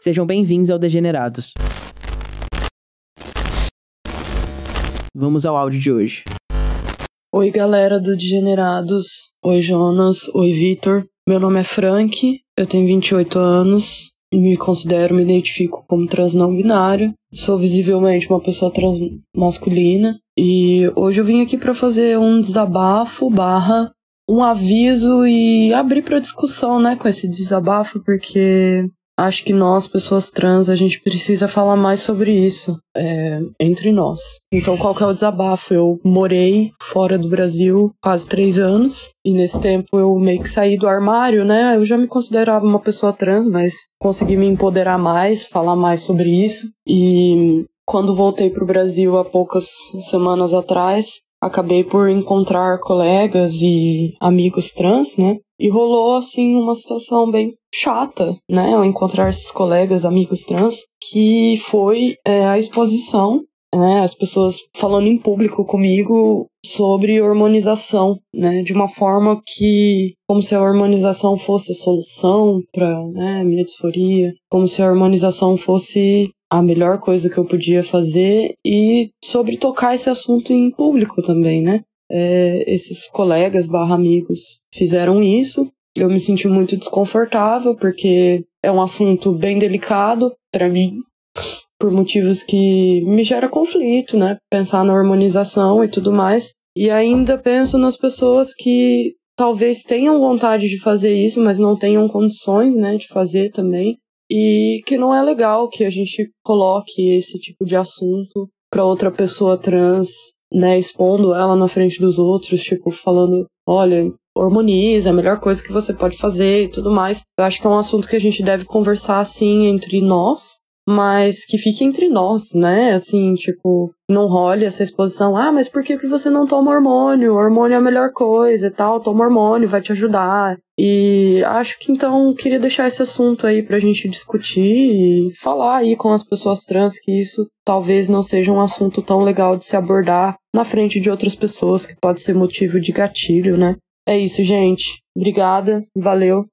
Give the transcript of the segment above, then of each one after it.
Sejam bem-vindos ao Degenerados. Vamos ao áudio de hoje. Oi, galera do Degenerados. Oi, Jonas. Oi, Vitor. Meu nome é Frank, eu tenho 28 anos me considero, me identifico como trans não binário. Sou visivelmente uma pessoa trans masculina e hoje eu vim aqui para fazer um desabafo barra um aviso e abrir para discussão, né, com esse desabafo, porque acho que nós, pessoas trans, a gente precisa falar mais sobre isso é, entre nós. Então, qual que é o desabafo? Eu morei fora do Brasil quase três anos e nesse tempo eu meio que saí do armário, né? Eu já me considerava uma pessoa trans, mas consegui me empoderar mais, falar mais sobre isso e quando voltei para o Brasil há poucas semanas atrás, acabei por encontrar colegas e amigos trans, né? E rolou assim uma situação bem chata, né? Ao encontrar esses colegas, amigos trans, que foi é, a exposição, né? As pessoas falando em público comigo sobre hormonização, né? De uma forma que, como se a hormonização fosse a solução para né, minha disforia, como se a hormonização fosse a melhor coisa que eu podia fazer e sobre tocar esse assunto em público também, né? É, esses colegas barra amigos fizeram isso. Eu me senti muito desconfortável porque é um assunto bem delicado para mim, por motivos que me gera conflito, né? Pensar na harmonização e tudo mais. E ainda penso nas pessoas que talvez tenham vontade de fazer isso, mas não tenham condições, né, de fazer também e que não é legal que a gente coloque esse tipo de assunto para outra pessoa trans, né, expondo ela na frente dos outros, tipo, falando, olha, hormoniza, é a melhor coisa que você pode fazer e tudo mais. Eu acho que é um assunto que a gente deve conversar assim entre nós, mas que fique entre nós, né? Assim, tipo, não role essa exposição. Ah, mas por que, que você não toma hormônio? O hormônio é a melhor coisa e tal. Toma hormônio, vai te ajudar. E acho que então queria deixar esse assunto aí pra gente discutir e falar aí com as pessoas trans que isso talvez não seja um assunto tão legal de se abordar na frente de outras pessoas, que pode ser motivo de gatilho, né? É isso, gente. Obrigada, valeu.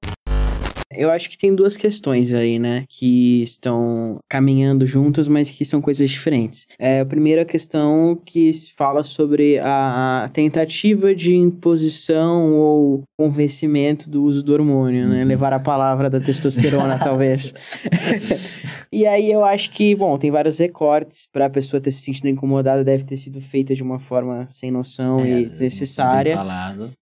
Eu acho que tem duas questões aí, né? Que estão caminhando juntas, mas que são coisas diferentes. É, a primeira questão que fala sobre a tentativa de imposição ou convencimento do uso do hormônio, né? Uhum. Levar a palavra da testosterona, talvez. e aí eu acho que, bom, tem vários recortes para a pessoa ter se sentido incomodada, deve ter sido feita de uma forma sem noção é, e desnecessária.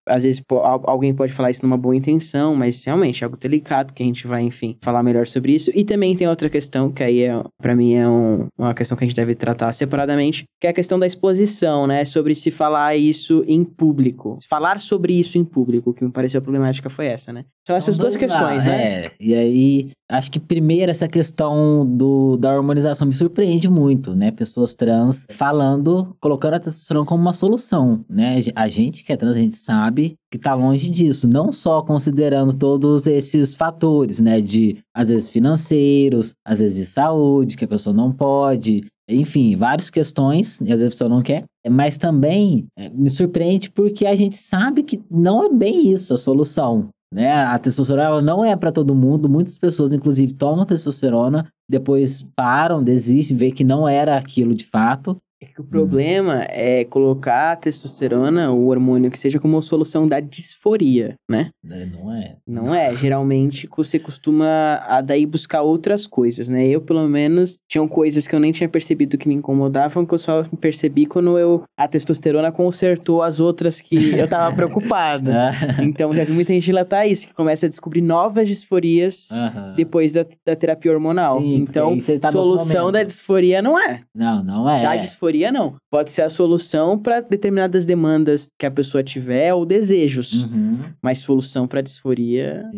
Às vezes alguém pode falar isso numa boa intenção, mas realmente é algo delicado que a gente vai, enfim, falar melhor sobre isso. E também tem outra questão, que aí, é, para mim, é um, uma questão que a gente deve tratar separadamente, que é a questão da exposição, né? Sobre se falar isso em público. Falar sobre isso em público, que me pareceu problemática foi essa, né? São, São essas duas questões, lá, né? É, e aí, acho que primeiro essa questão do, da harmonização me surpreende muito, né? Pessoas trans falando, colocando a testosterona como uma solução, né? A gente que é trans, a gente sabe que tá longe disso, não só considerando todos esses fatores, né, de às vezes financeiros, às vezes de saúde, que a pessoa não pode, enfim, várias questões, e às vezes a pessoa não quer, mas também é, me surpreende porque a gente sabe que não é bem isso a solução, né? A testosterona não é para todo mundo, muitas pessoas inclusive tomam testosterona, depois param, desistem, vê que não era aquilo de fato, é que o problema hum. é colocar a testosterona, o hormônio que seja, como solução da disforia, né? É, não é. Não é. Geralmente você costuma a daí buscar outras coisas, né? Eu, pelo menos, tinham coisas que eu nem tinha percebido que me incomodavam, que eu só percebi quando eu a testosterona consertou as outras que eu tava preocupada. então já vi muita gente relatar isso, que começa a descobrir novas disforias depois da, da terapia hormonal. Sim, então, tá solução da disforia não é. Não, não é. Da disforia disforia, não. Pode ser a solução para determinadas demandas que a pessoa tiver ou desejos. Uhum. Mas solução para disforia.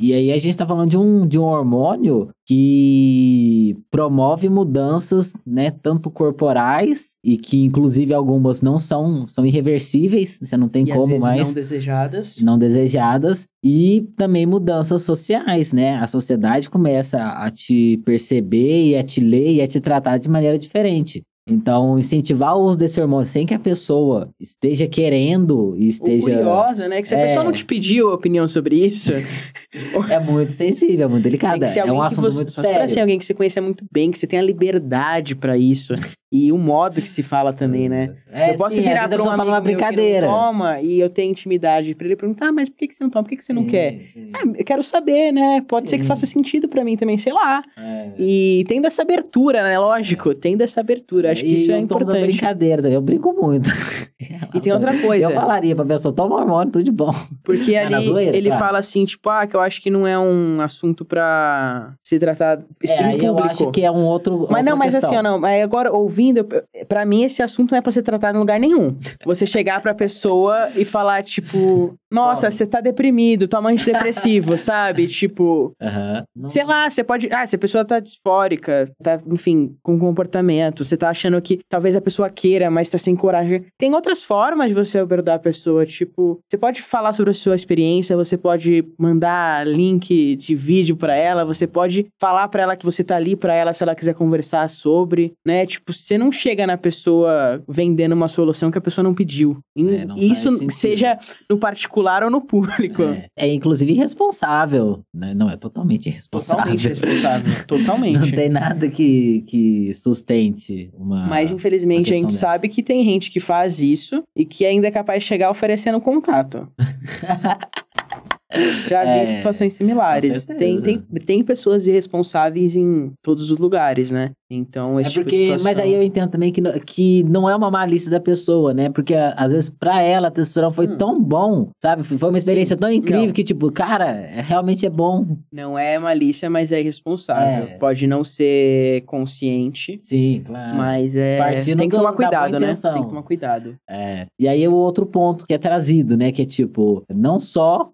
E aí a gente tá falando de um, de um hormônio que promove mudanças, né, tanto corporais e que inclusive algumas não são são irreversíveis, você não tem e como mais não desejadas. Não desejadas e também mudanças sociais, né? A sociedade começa a te perceber e a te ler e a te tratar de maneira diferente. Então, incentivar o uso desse hormônio sem que a pessoa esteja querendo e esteja. Ou curiosa, né? Que se a É. pessoa não te pediu a opinião sobre isso, É muito sensível, é muito tem ser É um assunto você, muito só se assim, sério. alguém que você conheça muito bem, que você tenha liberdade pra isso. E o modo que se fala também, né? É, eu posso sim, virar pra um amigo uma brincadeira. toma e eu tenho intimidade pra ele perguntar, ah, mas por que, que você não toma? Por que, que você não Sim, quer? sim. Ah, eu quero saber, né? Pode ser que faça sentido pra mim também, sei lá. É. E tendo essa abertura, né? Lógico, tendo essa abertura. Acho que E isso é tom da importante. brincadeira, eu brinco muito. E tem outra coisa. Eu falaria pra pessoa, toma hormônio, tudo de bom. Porque na ali zoeira, ele claro. fala assim, tipo, ah, que eu acho que não é um assunto pra se tratar É, em aí eu público. acho que é um outro. Mas não, mas questão. assim, ó, não. Agora, ouvindo, eu- pra mim esse assunto não é pra ser tratado em lugar nenhum. Você chegar pra pessoa e falar, tipo, nossa, você tá deprimido, toma antidepressivo, sabe? Tipo, sei lá, você pode. Ah, se a pessoa tá disfórica, tá, enfim, com comportamento, você tá achando que talvez a pessoa queira, mas tá sem coragem. Tem outras formas de você abordar a pessoa, tipo, você pode falar sobre a sua experiência, você pode mandar link de vídeo pra ela, você pode falar pra ela que você tá ali pra ela se ela quiser conversar sobre, né? Tipo, você não chega na pessoa vendendo uma solução que a pessoa não pediu. É, não isso seja no particular ou no público. É, é, inclusive irresponsável. Né? Não, é totalmente irresponsável. Totalmente responsável. Totalmente. Não tem nada que, que sustente uma. Mas infelizmente a questão gente dessa. sabe que tem gente que faz isso e que ainda é capaz de chegar oferecendo contato. Já vi É, situações similares. Tem, tem, tem pessoas irresponsáveis em todos os lugares, né? Então, É esse tipo de porque, situação... mas aí eu entendo também que, não- que não é uma malícia da pessoa, né? Porque às vezes pra ela a testosterona foi Hum. tão bom, sabe? Foi uma experiência Sim. tão incrível Não. que, tipo, cara, é- realmente é bom. Não é malícia, mas é irresponsável. É. Pode não ser consciente, Sim, claro. mas é... Partindo tem que tomar cuidado, né? Tem que tomar cuidado. É. E aí o outro ponto que é trazido, né? Que é tipo, não só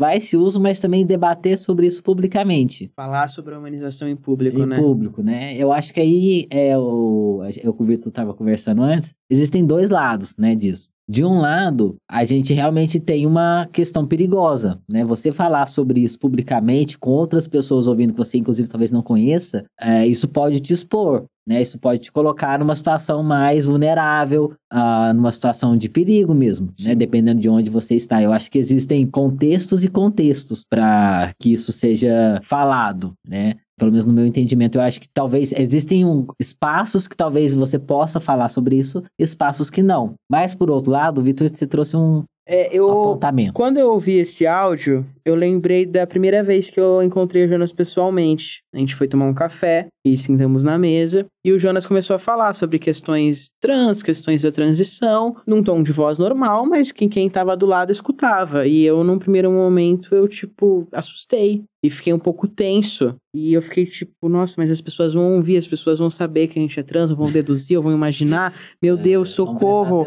incentivar esse uso, mas também debater sobre isso publicamente. Falar sobre a humanização em público, em né? público, né? Eu acho que aí é o. Eu com o Vitor estava conversando antes. Existem dois lados, né, disso. De um lado, a gente realmente tem uma questão perigosa, né? Você falar sobre isso publicamente, com outras pessoas ouvindo que você, inclusive, talvez não conheça, é, isso pode te expor, né? Isso pode te colocar numa situação mais vulnerável, ah, numa situação de perigo mesmo, né? Dependendo de onde você está. Eu acho que existem contextos e contextos para que isso seja falado, né? Pelo menos no meu entendimento, eu acho que talvez existem um- espaços que talvez você possa falar sobre isso, espaços que não. Mas por outro lado, o Vitor se trouxe um É, eu... apontamento. Quando eu ouvi esse áudio, eu lembrei da primeira vez que eu encontrei o Jonas pessoalmente. A gente foi tomar um café e sentamos na mesa. E o Jonas começou a falar sobre questões trans, questões da transição, num tom de voz normal, mas que quem tava do lado escutava. E eu, num primeiro momento, eu, tipo, assustei. E fiquei um pouco tenso. E eu fiquei tipo, nossa, mas as pessoas vão ouvir, as pessoas vão saber que a gente é trans, ou vão deduzir, ou vão imaginar. Meu Deus, É, Vamos socorro.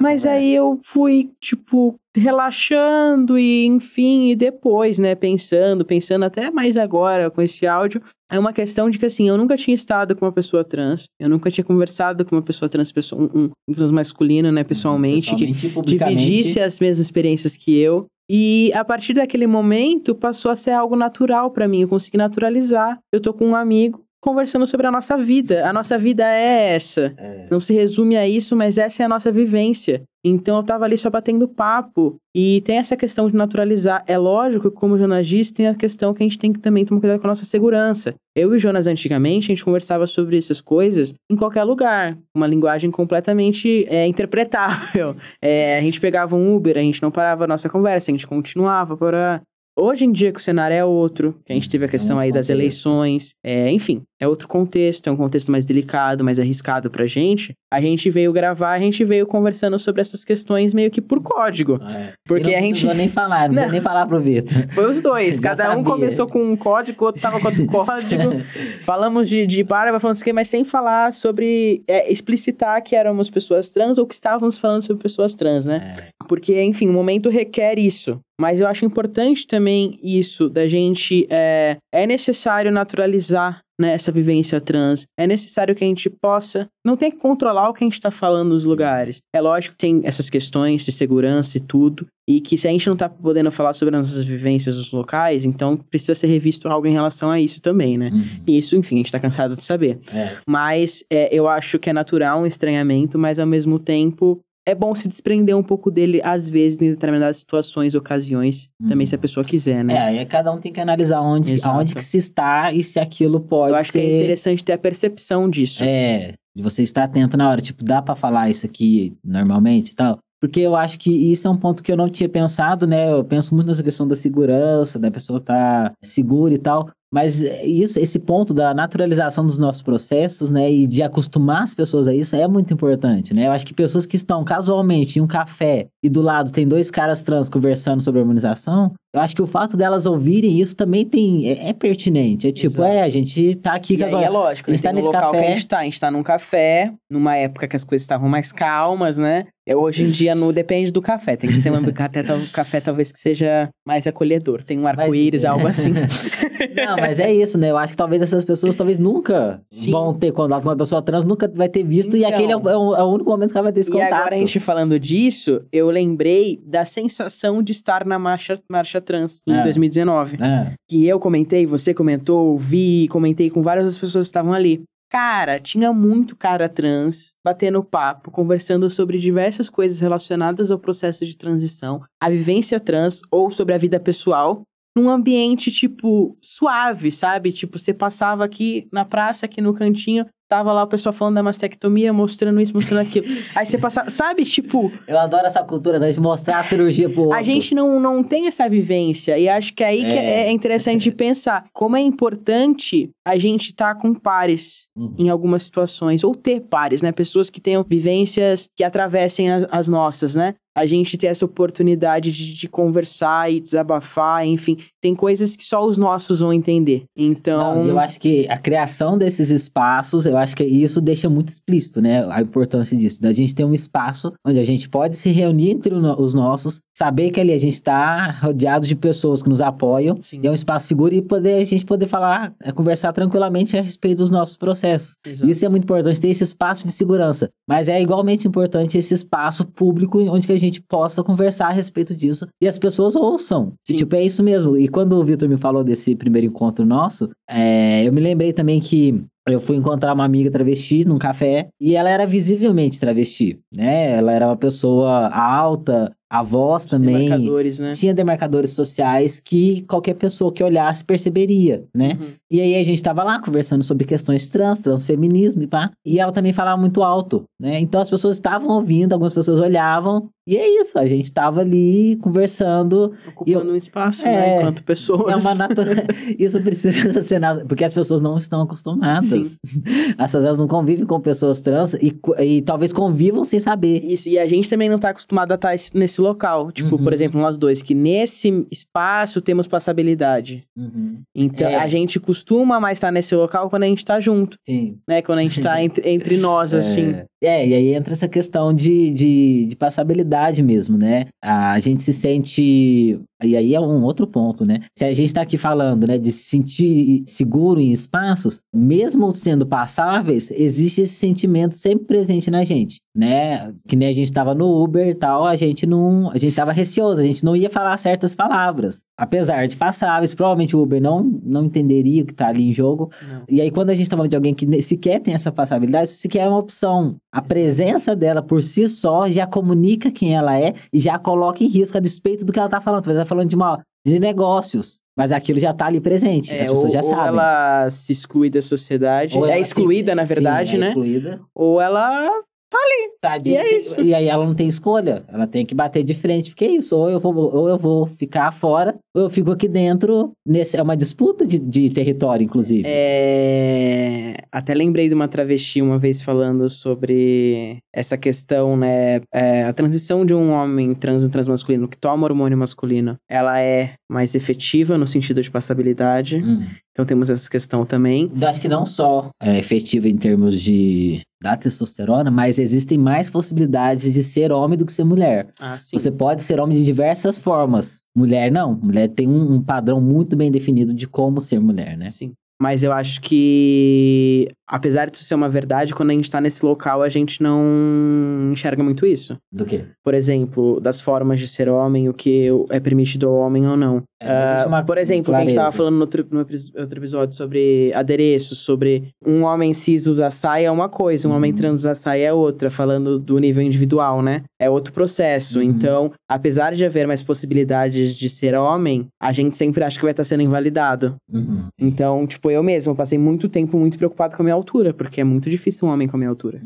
Mas conversa. aí eu fui, tipo, relaxando e, enfim, e depois, né, pensando, pensando até mais agora com esse áudio, é uma questão de que, assim, eu nunca tinha estado com uma pessoa trans, eu nunca tinha conversado com uma pessoa trans, pessoa, um, um, trans masculino, né, pessoalmente, que Pessoalmente e publicamente. dividisse as mesmas experiências que eu. E a partir daquele momento passou a ser algo natural pra mim, eu consegui naturalizar. Eu tô com um amigo conversando sobre a nossa vida. A nossa vida é essa. É. Não se resume a isso, mas essa é a nossa vivência. Então eu tava ali só batendo papo. E tem essa questão de naturalizar. É lógico que, como o Jonas disse, tem a questão que a gente tem que também tomar cuidado com a nossa segurança. Eu e o Jonas, antigamente, a gente conversava sobre essas coisas em qualquer lugar. Uma linguagem completamente é, interpretável. É, a gente pegava um Uber, a gente não parava a nossa conversa, a gente continuava para. Hoje em dia que o cenário é outro, que a gente teve a É questão outro aí das eleições, é, enfim, é outro contexto, é um contexto mais delicado, mais arriscado pra gente. A gente veio gravar, a gente veio conversando sobre essas questões meio que por código. É. Porque não a gente- precisou nem falar, não precisa Não. nem falar pro Vitor. Foi os dois, cada um começou com um código, o outro tava com outro código. Falamos de, de barba, falando assim, mas sem falar sobre é, explicitar que éramos pessoas trans ou que estávamos falando sobre pessoas trans, né? É. Porque, enfim, o momento requer isso. Mas eu acho importante também isso, da gente. É, é necessário naturalizar né, essa vivência trans. É necessário que a gente possa. Não tem que controlar o que a gente está falando nos lugares. É lógico que tem essas questões de segurança e tudo. E que se a gente não tá podendo falar sobre as nossas vivências nos locais, então precisa ser revisto algo em relação a isso também, né? Uhum. E isso, enfim, a gente tá cansado de saber. É. Mas é, eu acho que é natural um estranhamento, mas ao mesmo tempo é bom se desprender um pouco dele, às vezes, em determinadas situações, ocasiões, também Uhum. se a pessoa quiser, né? É, aí cada um tem que analisar onde, Exato. aonde que se está e se aquilo pode eu acho ser... que é interessante ter a percepção disso. É, de você estar atento na hora, tipo, dá pra falar isso aqui normalmente e tal? Porque eu acho que isso é um ponto que eu não tinha pensado, né? Eu penso muito nessa questão da segurança, da pessoa estar segura e tal. Mas é isso, esse ponto da naturalização dos nossos processos, né? E de acostumar as pessoas a isso é muito importante, né? Eu acho que pessoas que estão casualmente em um café e do lado tem dois caras trans conversando sobre harmonização, eu acho que o fato delas ouvirem isso também tem, é, é pertinente. É tipo, Exato. é, a gente tá aqui E aí casual. é lógico, a né? gente tá nesse local que café. a gente tá. A gente tá num café, numa época que as coisas estavam mais calmas, né? Hoje em dia, no, depende do café. Tem que ser um café, café talvez que seja mais acolhedor. Tem um arco-íris, é. algo assim. Não, mas é isso, né? Eu acho que talvez essas pessoas talvez nunca Sim. vão ter contato com uma pessoa trans, nunca vai ter visto, e Então. aquele é o, é o- é o único momento que ela vai ter esse E contato. agora a gente falando disso, eu lembrei da sensação de estar na marcha, marcha trans em É. 2019. É. Que eu comentei, você comentou, vi, comentei com várias das pessoas que estavam ali. Cara, tinha muito cara trans batendo papo, conversando sobre diversas coisas relacionadas ao processo de transição, a vivência trans ou sobre a vida pessoal, num ambiente, tipo, suave, sabe? Tipo, você passava aqui na praça, aqui no cantinho, tava lá o pessoal falando da mastectomia, mostrando isso, mostrando aquilo. Aí você passava, sabe? Tipo, Eu adoro essa cultura de mostrar a cirurgia pro outro. a gente não, não tem essa vivência. E acho que é aí que É. é interessante de pensar como é importante a gente estar com pares Uhum. em algumas situações, ou ter pares, né? Pessoas que tenham vivências que atravessem as, as nossas, né? A gente ter essa oportunidade de, de conversar e desabafar, enfim. Tem coisas que só os nossos vão entender. Então. Não, eu acho que a criação desses espaços, eu acho que isso deixa muito explícito, né? A importância disso. Da gente ter um espaço onde a gente pode se reunir entre os nossos, saber que ali a gente está rodeado de pessoas que nos apoiam, Sim. e é um espaço seguro e poder, a gente poder falar, é, conversar tranquilamente a respeito dos nossos processos. Exato. Isso é muito importante, ter esse espaço de segurança. Mas é igualmente importante esse espaço público onde que a gente possa conversar a respeito disso e as pessoas ouçam. E, tipo, é isso mesmo. E quando o Vitor me falou desse primeiro encontro nosso, é, eu me lembrei também que eu fui encontrar uma amiga travesti num café e ela era visivelmente travesti, né? Ela era uma pessoa alta, a voz Os também. demarcadores, né? Tinha demarcadores sociais que qualquer pessoa que olhasse perceberia, né? Uhum. E aí a gente tava lá conversando sobre questões trans, transfeminismo e pá. E ela também falava muito alto, né? Então as pessoas estavam ouvindo, algumas pessoas olhavam. E é isso, a gente tava ali conversando. Ocupando um espaço, né? É, Enquanto pessoas. É uma natureza. Isso precisa ser nada. Porque as pessoas não estão acostumadas. Sim. As pessoas não convivem com pessoas trans e, e talvez convivam sem saber. Isso, e a gente também não tá acostumado a estar esse- nesse local. Tipo, Uhum. por exemplo, nós dois, que nesse espaço temos passabilidade. Uhum. Então, É. a gente costuma mais estar nesse local quando a gente tá junto, Sim. né? Quando a gente tá entre, entre nós, assim. É, e aí entra essa questão de, de, de passabilidade mesmo, né? A gente se sente. E aí é um outro ponto, né? Se a gente tá aqui falando, né, de se sentir seguro em espaços, mesmo sendo passáveis, existe esse sentimento sempre presente na gente, né? Que nem a gente tava no Uber e tal, a gente não. A gente tava receoso, a gente não ia falar certas palavras. Apesar de passáveis, provavelmente o Uber não, não entenderia o que tá ali em jogo. Não. E aí, quando a gente tá falando de alguém que sequer tem essa passabilidade, isso sequer é uma opção. A presença dela por si só já comunica quem ela é e já coloca em risco a despeito do que ela tá falando. Talvez ela tá falando de, uma, de negócios, mas aquilo já tá ali presente. É, as pessoas ou, já ou sabem. ela se exclui da sociedade, Ou é excluída, se- na verdade, sim, é né? excluída. Ou ela Tá de- E é isso. E aí ela não tem escolha. Ela tem que bater de frente, porque é isso. Ou eu vou, ou eu vou ficar fora, ou eu fico aqui dentro. Nesse, é uma disputa de, de território, inclusive. É, Até lembrei de uma travesti uma vez falando sobre essa questão, né? é, a transição de um homem trans, um transmasculino que toma hormônio masculino, ela é mais efetiva no sentido de passabilidade. Hum. Então temos essa questão também. Eu acho que não só é efetiva em termos de da testosterona, mas existem mais possibilidades de ser homem do que ser mulher. Ah, sim. Você pode ser homem de diversas formas. Mulher não. Mulher tem um, um padrão muito bem definido de como ser mulher, né? Sim. Mas eu acho que, apesar de isso ser uma verdade, quando a gente tá nesse local, a gente não enxerga muito isso. Do quê? Por exemplo, das formas de ser homem, o que é permitido ao homem ou não. É, uma por exemplo, que a gente clareza. tava falando no outro, no outro episódio sobre adereços, sobre um homem cis usar saia é uma coisa, um Uhum. homem trans usar saia é outra, falando do nível individual, né? É outro processo. Uhum. Então, apesar de haver mais possibilidades de ser homem, a gente sempre acha que vai estar sendo invalidado. Uhum. Então, tipo, eu mesmo passei muito tempo muito preocupado com a minha altura, porque é muito difícil um homem com a minha altura.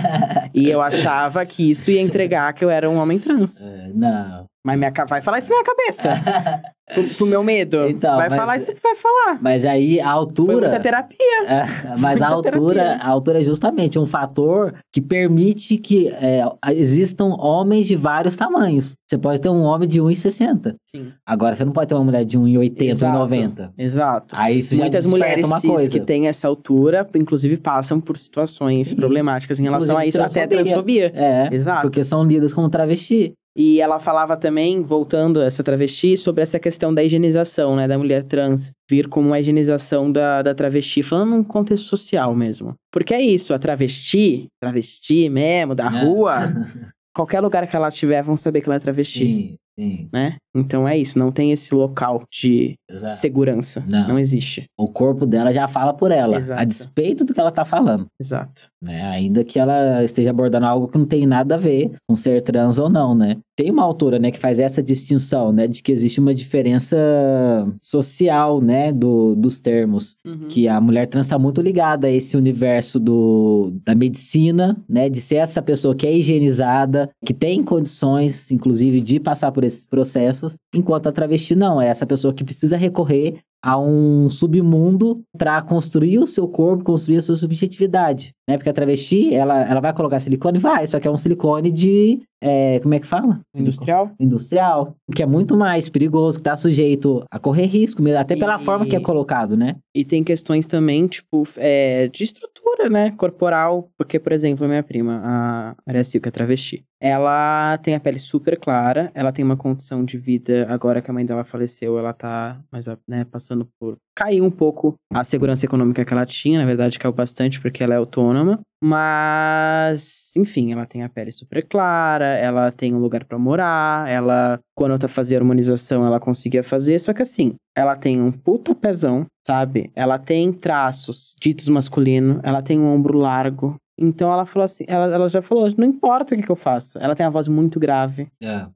e eu achava que isso ia entregar que eu era um homem trans. É, não. Mas minha, vai falar isso na minha cabeça. pro, pro meu medo. Então, vai mas- falar isso que vai falar. Mas aí a Foi altura. muita terapia. É, mas a altura, terapia. a altura é justamente um fator que permite que é, existam homens de vários tamanhos. Você pode ter um homem de 1,60. Sim. Agora, você não pode ter uma mulher de 1,80, Exato. 1,90. Exato. Aí isso Muitas mulheres uma coisa. que têm essa altura, inclusive, passam por situações Sim. problemáticas em relação Inclusive a isso, até transfobia. É, Exato. porque são lidas como travesti. E ela falava também, voltando a essa travesti, sobre essa questão da higienização, né? Da mulher trans vir como uma higienização da, da travesti, falando num contexto social mesmo. Porque é isso, a travesti, travesti mesmo, da É. rua, qualquer lugar que ela tiver, vão saber que ela é travesti, Sim, sim. né? Então é isso, não tem esse local de Exato. segurança. Não. Não, existe. O corpo dela já fala por ela, Exato. a despeito do que ela tá falando. Exato. né? Ainda que ela esteja abordando algo que não tem nada a ver com ser trans ou não, né? Tem uma autora, né, que faz essa distinção, né, de que existe uma diferença social, né, do, dos termos. Uhum. Que a mulher trans está muito ligada a esse universo do, da medicina, né? De ser essa pessoa que é higienizada, que tem condições, inclusive, de passar por esses processos, enquanto a travesti não, é essa pessoa que precisa recorrer a um submundo para construir o seu corpo, construir a sua subjetividade, né? Porque a travesti, ela, ela vai colocar silicone? Vai, só que é um silicone de... é, como é que fala? Industrial? Industrial, que é muito mais perigoso, que tá sujeito a correr risco, mesmo, até pela E- forma que é colocado, né? E tem questões também, tipo, é, de estrutura, né? Corporal. Porque, por exemplo, a minha prima, a Maria Silca, travesti. Ela tem a pele super clara, ela tem uma condição de vida, agora que a mãe dela faleceu, ela tá mais, né, passando por... Caiu um pouco a segurança econômica que ela tinha, na verdade caiu bastante porque ela é autônoma. Mas, enfim, ela tem a pele super clara, ela tem um lugar pra morar, ela, quando eu fazia harmonização, ela conseguia fazer, só que assim, ela tem um puta pezão, sabe? Ela tem traços ditos masculino, ela tem um ombro largo. Então ela falou assim, ela, ela já falou, não importa o que, que eu faça. Ela tem a voz muito grave.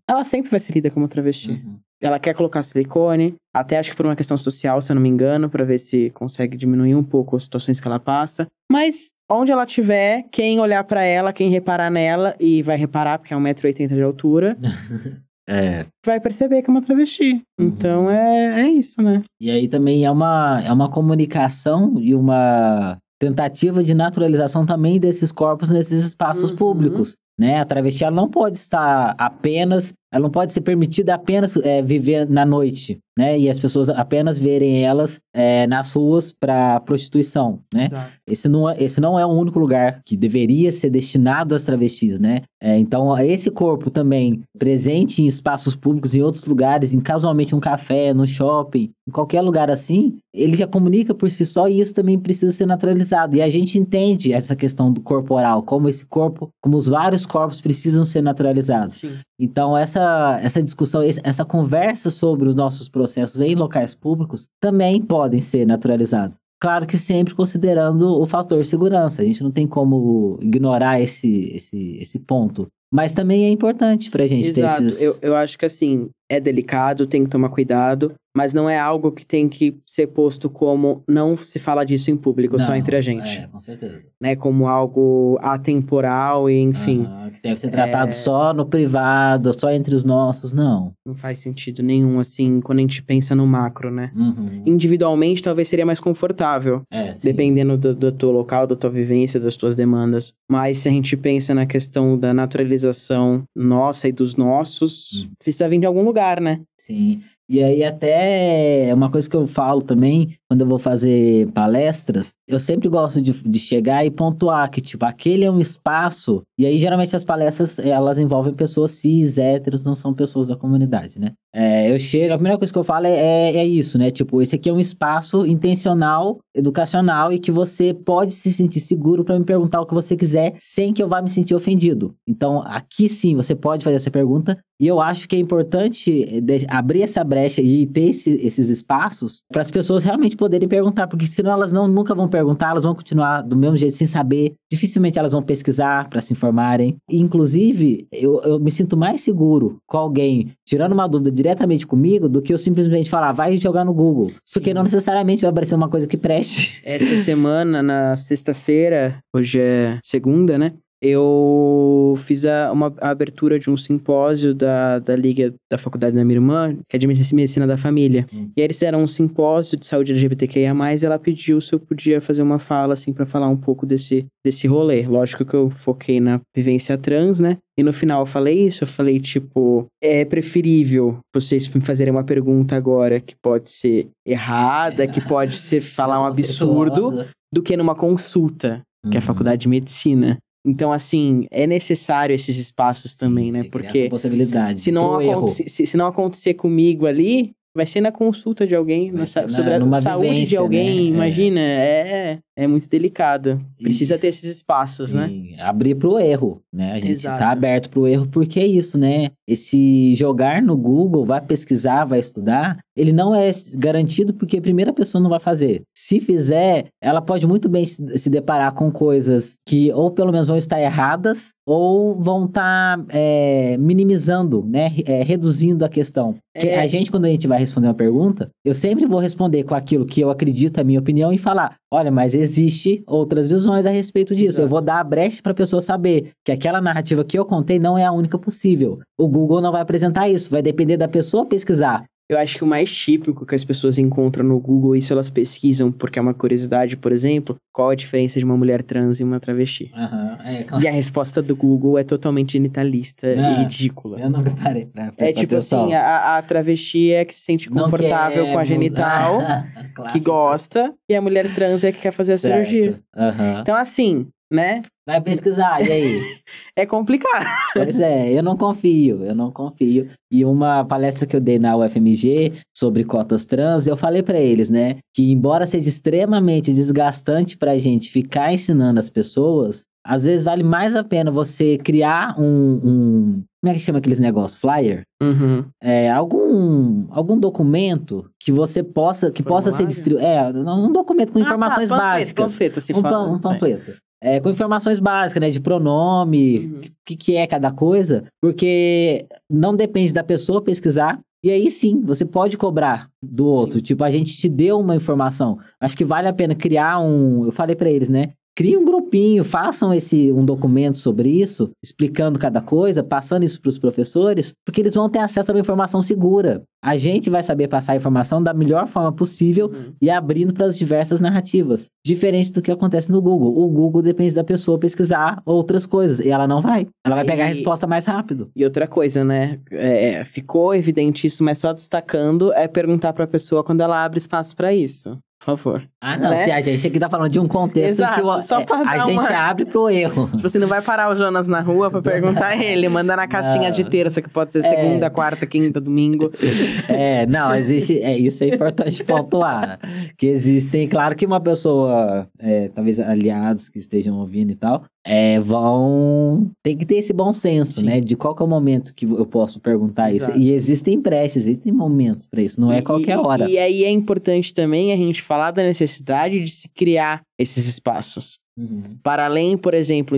Ela sempre vai ser lida como travesti. Uhum. Ela quer colocar silicone, até acho que por uma questão social, se eu não me engano, pra ver se consegue diminuir um pouco as situações que ela passa. Mas onde ela tiver, quem olhar pra ela, quem reparar nela, e vai reparar porque é 1,80m de altura, É. vai perceber que é uma travesti. Então é, é isso, né? E aí também é uma, é uma comunicação e uma tentativa de naturalização também desses corpos nesses espaços Uhum. públicos. Né? A travesti ela não pode estar apenas, ela não pode ser permitida apenas é, viver na noite, né? E as pessoas apenas verem elas é, nas ruas para prostituição, né? Exato. Esse não, é, esse não é o único lugar que deveria ser destinado às travestis, né? É, então, esse corpo também presente em espaços públicos, em outros lugares, em casualmente um café, no shopping, em qualquer lugar assim, ele já comunica por si só e isso também precisa ser naturalizado. E a gente entende essa questão do corporal, como esse corpo, como os vários corpos precisam ser naturalizados. Sim. Então, essa, essa discussão, essa conversa sobre os nossos processos em locais públicos também podem ser naturalizados. Claro que sempre considerando o fator segurança. A gente não tem como ignorar esse, esse, esse ponto. Mas também é importante pra gente Exato. ter esses... Eu, eu acho que assim, é delicado, tem que tomar cuidado, mas não é algo que tem que ser posto como não se fala disso em público, só Não, entre a gente. É, com certeza. Né? Como algo atemporal e enfim. Aham, que deve ser tratado É. só no privado, só entre os nossos, não. Não faz sentido nenhum, assim, quando a gente pensa no macro, né? Uhum. Individualmente, talvez seria mais confortável. É, sim. Dependendo do, do teu local, da tua vivência, das tuas demandas. Mas se a gente pensa na questão da naturalização nossa e dos nossos, Hum. precisa vir de algum lugar, né? Sim. E aí até uma coisa que eu falo também, quando eu vou fazer palestras, eu sempre gosto de, de chegar e pontuar que, tipo, aquele é um espaço, e aí geralmente as palestras, elas envolvem pessoas cis, héteros, não são pessoas da comunidade, né? É, eu chego, a primeira coisa que eu falo é, é, é isso, né? Tipo, esse aqui é um espaço intencional educacional e que você pode se sentir seguro para me perguntar o que você quiser sem que eu vá me sentir ofendido. Então, aqui sim, você pode fazer essa pergunta e eu acho que é importante eh, abrir essa brecha e ter esse, esses espaços para as pessoas realmente poderem perguntar, porque senão elas não, nunca vão perguntar, elas vão continuar do mesmo jeito sem saber. Dificilmente elas vão pesquisar para se informarem. Inclusive, eu, eu me sinto mais seguro com alguém tirando uma dúvida diretamente comigo do que eu simplesmente falar, vai jogar no Google. Porque não necessariamente vai aparecer uma coisa que preste. Essa semana, na sexta-feira, hoje é segunda, né? Eu fiz a, uma a abertura de um simpósio da, da Liga da Faculdade da minha irmã, que é de Medicina da Família. Hum. E aí eles fizeram um simpósio de saúde LGBTQIA+, e ela pediu se eu podia fazer uma fala, assim, para falar um pouco desse, desse rolê. Lógico que eu foquei na vivência trans, né? E no final eu falei isso, eu falei, tipo, é preferível vocês me fazerem uma pergunta agora que pode ser errada, que pode ser falar um absurdo, do que numa consulta, que é a uhum. faculdade de medicina. Então, assim, é necessário esses espaços também, sim, né? Porque. Possibilidade. Se não, aconte se, se não acontecer comigo ali, vai ser na consulta de alguém, na, sobre a saúde vivência, de alguém, né? Imagina. É. é, é muito delicado. Precisa isso. ter esses espaços, né? Sim, né? Abrir pro erro, né? A gente Exato. tá aberto pro erro porque é isso, né? Esse jogar no Google, vai pesquisar, vai estudar, ele não é garantido porque a primeira pessoa não vai fazer. Se fizer, ela pode muito bem se deparar com coisas que ou pelo menos vão estar erradas ou vão estar é, minimizando, né? É, reduzindo a questão. É. a gente, quando a gente vai responder uma pergunta, eu sempre vou responder com aquilo que eu acredito, a minha opinião, e falar: olha, mas existe outras visões a respeito disso. Exato. Eu vou dar a brecha para a pessoa saber que aquela narrativa que eu contei não é a única possível. O Google não vai apresentar isso, vai depender da pessoa pesquisar. Eu acho que o mais típico que as pessoas encontram no Google, isso elas pesquisam porque é uma curiosidade, por exemplo, qual a diferença de uma mulher trans e uma travesti? Uhum, é, claro. E a resposta do Google é totalmente genitalista Não, e ridícula. Eu nunca parei pra É tipo atenção. assim, a, a, travesti é que se sente confortável com a genital, que gosta, e a mulher trans é que quer fazer a certo. cirurgia. Uhum. Então, assim, né? Vai pesquisar, e aí? é complicado. Pois é, eu não confio, eu não confio. E uma palestra que eu dei na UFMG sobre cotas trans, eu falei para eles, né, que embora seja extremamente desgastante pra gente ficar ensinando as pessoas, às vezes vale mais a pena você criar um, um como é que chama aqueles negócios? Flyer? Uhum. É, algum, algum documento que você possa, que possa ser distribuído. É, um documento com informações ah, tá, panfleto, básicas. Panfleto, se um, fala, um panfleto. É, com informações básicas, né? De pronome, o uhum. que, que é cada coisa, porque não depende da pessoa pesquisar. E aí sim, você pode cobrar do outro. Sim. Tipo, a gente te deu uma informação. Acho que vale a pena criar um. Eu falei para eles, né? Crie um grupinho, façam esse um documento sobre isso, explicando cada coisa, passando isso para os professores, porque eles vão ter acesso a uma informação segura. A gente vai saber passar a informação da melhor forma possível uhum. e abrindo para as diversas narrativas. Diferente do que acontece no Google. O Google depende da pessoa pesquisar outras coisas e ela não vai. Ela vai pegar a resposta mais rápido. E outra coisa, né? É, ficou evidente isso, mas só destacando é perguntar para a pessoa quando ela abre espaço para isso. Por favor. Ah, não. Né? Se a gente aqui tá falando de um contexto Exato, que o, só pra a gente uma... abre pro erro. Você não vai parar o Jonas na rua pra perguntar a ele. Manda na caixinha não. de terça, que pode ser é... segunda, quarta, quinta, domingo. É, não, existe. É, isso é importante pontuar. Que existem, claro que uma pessoa, é, talvez aliados que estejam ouvindo e tal, é, vão. Tem que ter esse bom senso, Sim. né? De qual é o momento que eu posso perguntar Exato. isso. E existem prestes, existem momentos para isso, não é qualquer e, hora. E aí é importante também a gente falar da necessidade de se criar esses espaços. Uhum. Para além, por exemplo,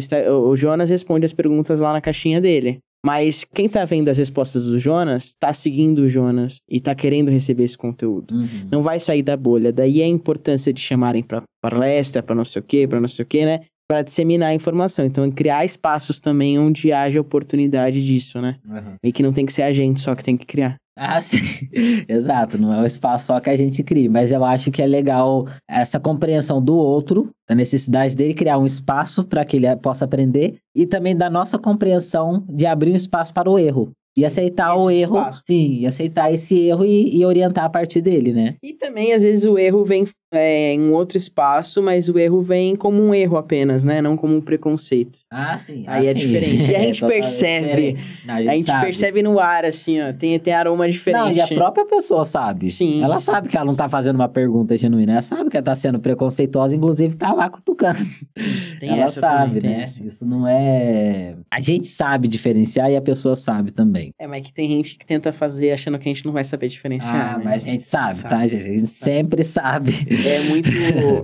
o Jonas responde as perguntas lá na caixinha dele. Mas quem tá vendo as respostas do Jonas, tá seguindo o Jonas e tá querendo receber esse conteúdo. Uhum. Não vai sair da bolha. Daí a importância de chamarem pra palestra, pra não sei o quê, pra não sei o quê, né? Para disseminar a informação. Então, criar espaços também onde haja oportunidade disso, né? Uhum. E que não tem que ser a gente só que tem que criar. Ah, sim. Exato, não é o espaço só que a gente cria, mas eu acho que é legal essa compreensão do outro, da necessidade dele criar um espaço para que ele possa aprender e também da nossa compreensão de abrir um espaço para o erro. E aceitar o erro, espaço. sim, e aceitar esse erro e, e, orientar a partir dele, né? E também, às vezes, o erro vem é, em um outro espaço, mas o erro vem como um erro apenas, né? Não como um preconceito. Ah, sim. Aí ah, é sim. diferente. E a gente Totalmente percebe. Não, A gente sabe. percebe no ar, assim, ó. Tem, tem aroma diferente. Não, e a própria pessoa sabe. Sim. Ela sabe que ela não tá fazendo uma pergunta genuína. Ela sabe que ela tá sendo preconceituosa, inclusive tá lá cutucando. Tem ela sabe, também, né? Isso não é. A gente sabe diferenciar e a pessoa sabe também. É, mas que tem gente que tenta fazer achando que a gente não vai saber diferenciar. Ah, né? mas a gente sabe, tá, Sabe. gente? A gente sempre sabe. É muito,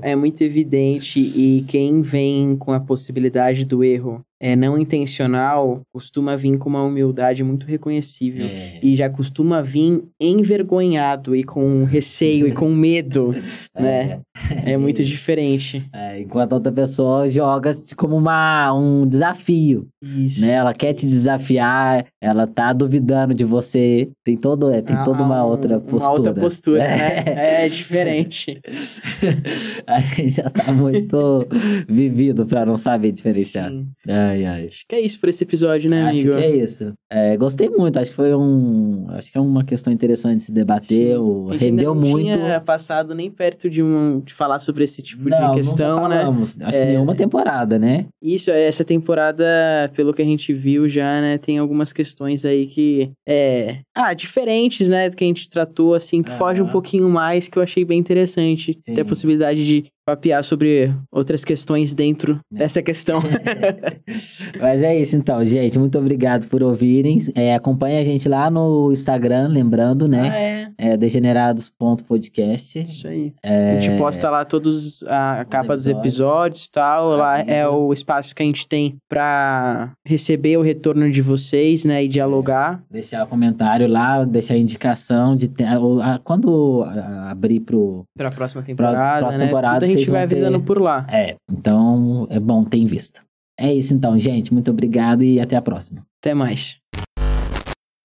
é muito evidente e quem vem com a possibilidade do erro é não intencional costuma vir com uma humildade muito reconhecível. É, E já costuma vir envergonhado e com receio e com medo, né? É muito diferente. É, enquanto a outra pessoa joga como uma, um desafio, Isso. né? Ela quer te desafiar, ela tá duvidando de você. Tem, todo, é, tem Há- toda uma um- outra postura. Uma outra postura, né? É. É diferente. A gente já tá muito vivido pra não saber diferenciar. Sim. Ai, ai. Acho que é isso por esse episódio, né, Acho amigo? que é isso. É, gostei muito, acho que foi um. Acho que é uma questão interessante de se debater. O- rendeu não muito. tinha passado nem perto de, um, de falar sobre esse tipo Não, de questão, nunca né? falamos. Acho que É. nenhuma temporada, né? Isso, essa temporada, pelo que a gente viu já, né, tem algumas questões aí que, é, ah, diferentes, né, do que a gente tratou, assim, que foge um pouquinho mais, que eu achei bem interessante. Sim. Ter a possibilidade de papear sobre outras questões dentro É. dessa questão. Mas é isso então, gente. Muito obrigado por ouvirem. É, acompanhe a gente lá no Instagram, lembrando, né? Ah, é, É, degenerados.podcast. isso aí. É, A gente posta lá todos a capa dos episódios. episódios e tal. Lá é o espaço que a gente tem pra receber o retorno de vocês, né, e dialogar. Deixar comentário lá, deixar indicação de te- a- quando a- abrir pro. Pra próxima temporada, próxima né? temporada, Tudo a gente vai vão ter- avisando por lá. É, então é bom ter em vista. É isso então, gente. Muito obrigado e até a próxima. Até mais.